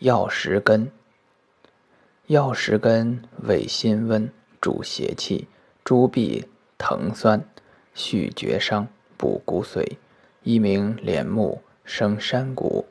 药石根。药石根味辛温，主邪气，诸痹疼酸，续绝伤，补骨髓，一名连木，生山谷。